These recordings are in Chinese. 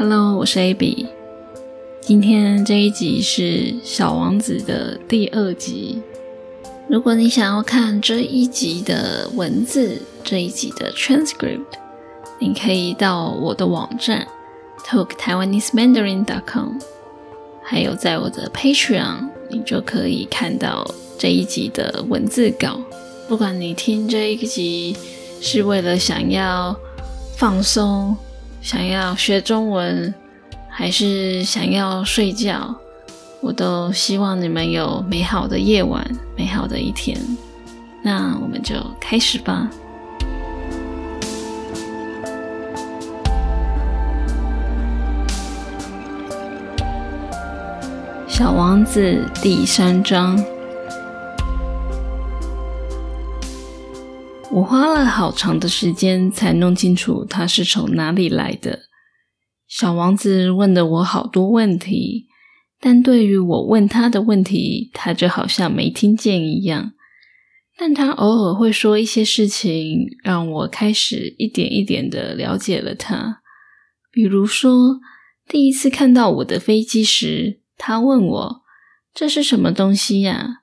Hello，我是 ABY。今天这一集是《小王子》的第二集。如果你想要看这一集的文字，这一集的 transcript，你可以到我的网站 talktaiwanesemandarin.com，还有在我的 Patreon，你就可以看到这一集的文字稿。不管你听这一集是为了想要放松。想要学中文，还是想要睡觉，我都希望你们有美好的夜晚，美好的一天。那我们就开始吧，《小王子》第三章。我花了好长的时间才弄清楚他是从哪里来的。小王子问了我好多问题，但对于我问他的问题，他就好像没听见一样。但他偶尔会说一些事情，让我开始一点一点的了解了他。比如说，第一次看到我的飞机时，他问我：“这是什么东西呀？”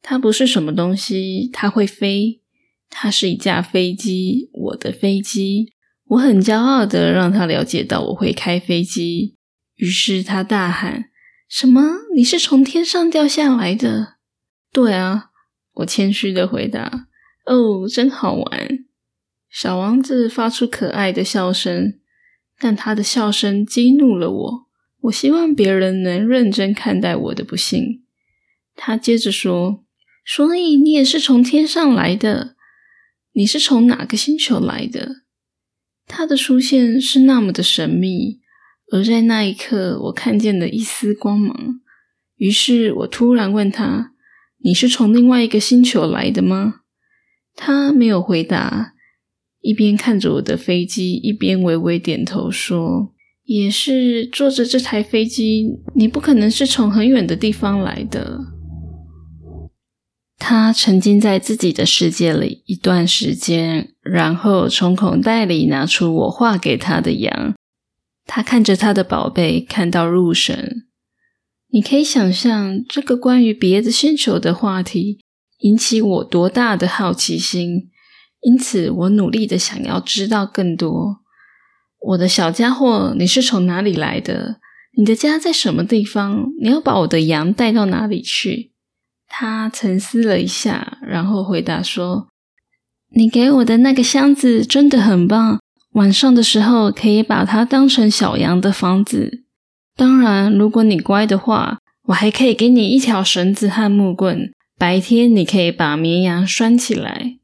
它不是什么东西，它会飞。它是一架飞机，我的飞机。我很骄傲的让他了解到我会开飞机，于是他大喊：“什么？你是从天上掉下来的？”“对啊。”我谦虚的回答。“哦，真好玩。”小王子发出可爱的笑声，但他的笑声激怒了我。我希望别人能认真看待我的不幸。他接着说：“所以你也是从天上来的？”你是从哪个星球来的？他的出现是那么的神秘，而在那一刻，我看见了一丝光芒。于是我突然问他：“你是从另外一个星球来的吗？”他没有回答，一边看着我的飞机，一边微微点头说：“也是坐着这台飞机，你不可能是从很远的地方来的。”他沉浸在自己的世界里一段时间，然后从口袋里拿出我画给他的羊。他看着他的宝贝，看到入神。你可以想象这个关于别的星球的话题引起我多大的好奇心，因此我努力的想要知道更多。我的小家伙，你是从哪里来的？你的家在什么地方？你要把我的羊带到哪里去？他沉思了一下，然后回答说：“你给我的那个箱子真的很棒，晚上的时候可以把它当成小羊的房子。当然，如果你乖的话，我还可以给你一条绳子和木棍，白天你可以把绵羊拴起来。”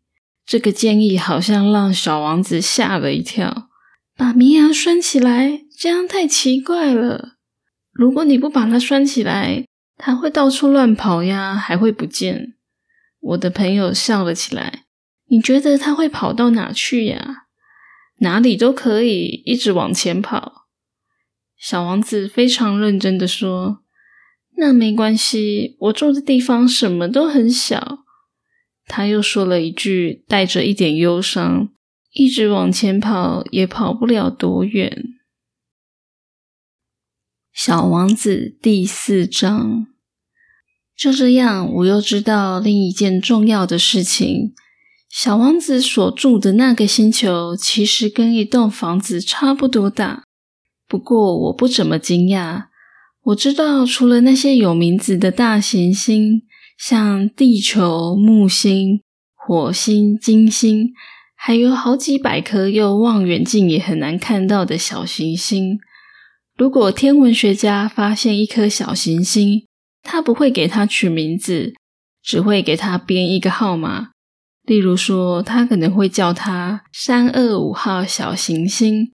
这个建议好像让小王子吓了一跳。把绵羊拴起来，这样太奇怪了。如果你不把它拴起来，他会到处乱跑呀，还会不见。我的朋友笑了起来。你觉得他会跑到哪去呀？哪里都可以，一直往前跑。小王子非常认真的说：“那没关系，我住的地方什么都很小。”他又说了一句，带着一点忧伤：“一直往前跑，也跑不了多远。”小王子第四章。就这样，我又知道另一件重要的事情：小王子所住的那个星球，其实跟一栋房子差不多大。不过，我不怎么惊讶。我知道，除了那些有名字的大行星，像地球、木星、火星、金星，还有好几百颗用望远镜也很难看到的小行星。如果天文学家发现一颗小行星，他不会给它取名字，只会给它编一个号码。例如说，他可能会叫它三二五号小行星。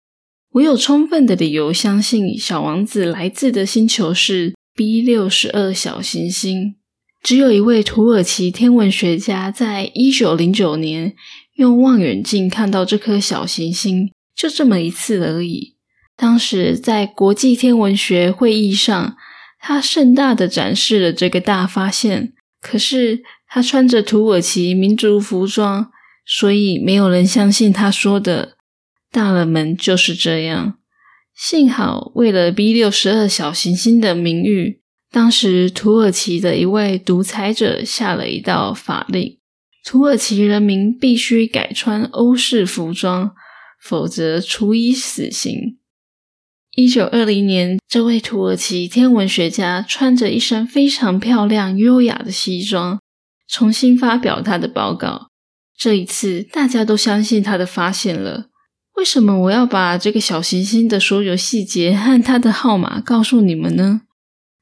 我有充分的理由相信，小王子来自的星球是 B 六十二小行星。只有一位土耳其天文学家在一九零九年用望远镜看到这颗小行星，就这么一次而已。当时在国际天文学会议上。他盛大的展示了这个大发现，可是他穿着土耳其民族服装，所以没有人相信他说的。大人们就是这样。幸好为了 B 六十二小行星的名誉，当时土耳其的一位独裁者下了一道法令：土耳其人民必须改穿欧式服装，否则处以死刑。一九二零年，这位土耳其天文学家穿着一身非常漂亮、优雅的西装，重新发表他的报告。这一次，大家都相信他的发现了。为什么我要把这个小行星的所有细节和它的号码告诉你们呢？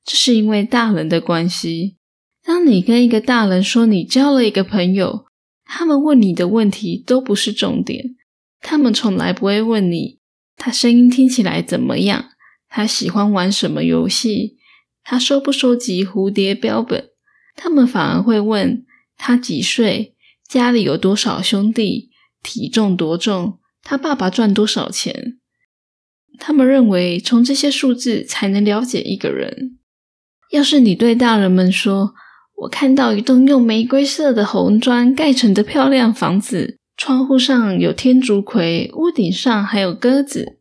这是因为大人的关系。当你跟一个大人说你交了一个朋友，他们问你的问题都不是重点。他们从来不会问你他声音听起来怎么样，他喜欢玩什么游戏，他收不收集蝴蝶标本。他们反而会问他几岁，家里有多少兄弟，体重多重。他爸爸赚多少钱？他们认为从这些数字才能了解一个人。要是你对大人们说：“我看到一栋用玫瑰色的红砖盖成的漂亮房子，窗户上有天竺葵，屋顶上还有鸽子。”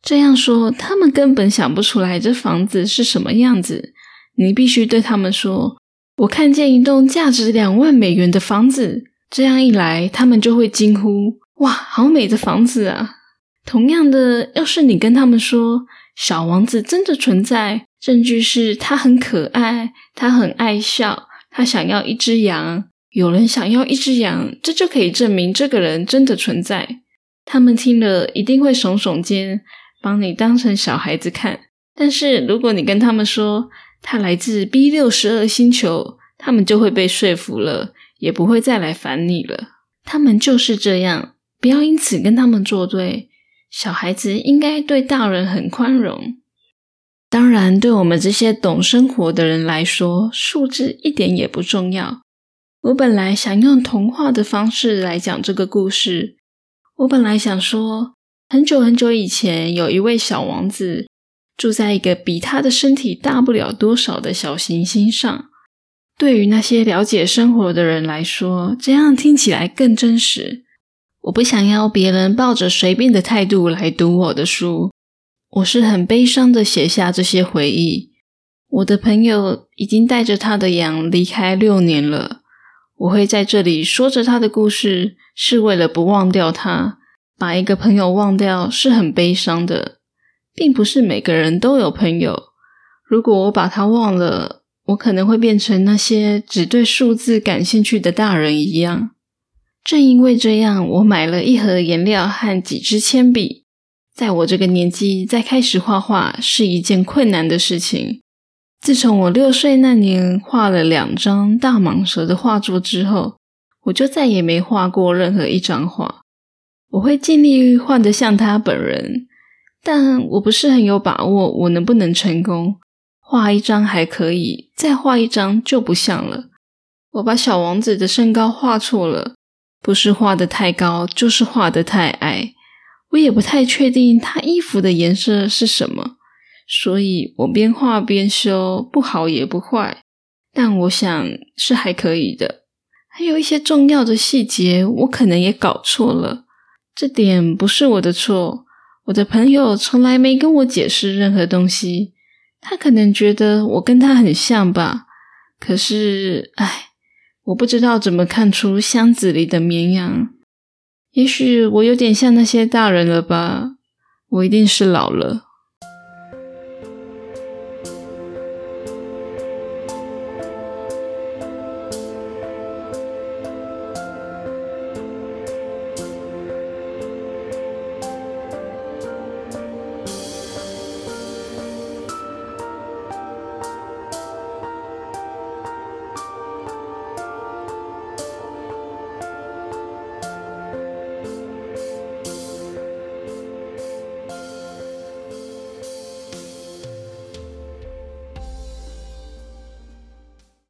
这样说，他们根本想不出来这房子是什么样子。你必须对他们说：“我看见一栋价值两万美元的房子。”这样一来，他们就会惊呼。哇，好美的房子啊！同样的，要是你跟他们说小王子真的存在，证据是他很可爱，他很爱笑，他想要一只羊，有人想要一只羊，这就可以证明这个人真的存在。他们听了一定会耸耸肩，把你当成小孩子看。但是如果你跟他们说他来自 B 六十二星球，他们就会被说服了，也不会再来烦你了。他们就是这样。不要因此跟他们作对。小孩子应该对大人很宽容。当然，对我们这些懂生活的人来说，数字一点也不重要。我本来想用童话的方式来讲这个故事。我本来想说，很久很久以前，有一位小王子住在一个比他的身体大不了多少的小行星上。对于那些了解生活的人来说，这样听起来更真实。我不想要别人抱着随便的态度来读我的书。我是很悲伤的写下这些回忆。我的朋友已经带着他的羊离开六年了。我会在这里说着他的故事，是为了不忘掉他。把一个朋友忘掉是很悲伤的，并不是每个人都有朋友。如果我把他忘了，我可能会变成那些只对数字感兴趣的大人一样。正因为这样，我买了一盒颜料和几支铅笔。在我这个年纪再开始画画是一件困难的事情。自从我六岁那年画了两张大蟒蛇的画作之后，我就再也没画过任何一张画。我会尽力画得像他本人，但我不是很有把握我能不能成功。画一张还可以，再画一张就不像了。我把小王子的身高画错了。不是画的太高，就是画的太矮。我也不太确定他衣服的颜色是什么，所以我边画边修，不好也不坏，但我想是还可以的。还有一些重要的细节，我可能也搞错了，这点不是我的错。我的朋友从来没跟我解释任何东西，他可能觉得我跟他很像吧。可是，唉。我不知道怎么看出箱子里的绵羊。也许我有点像那些大人了吧？我一定是老了。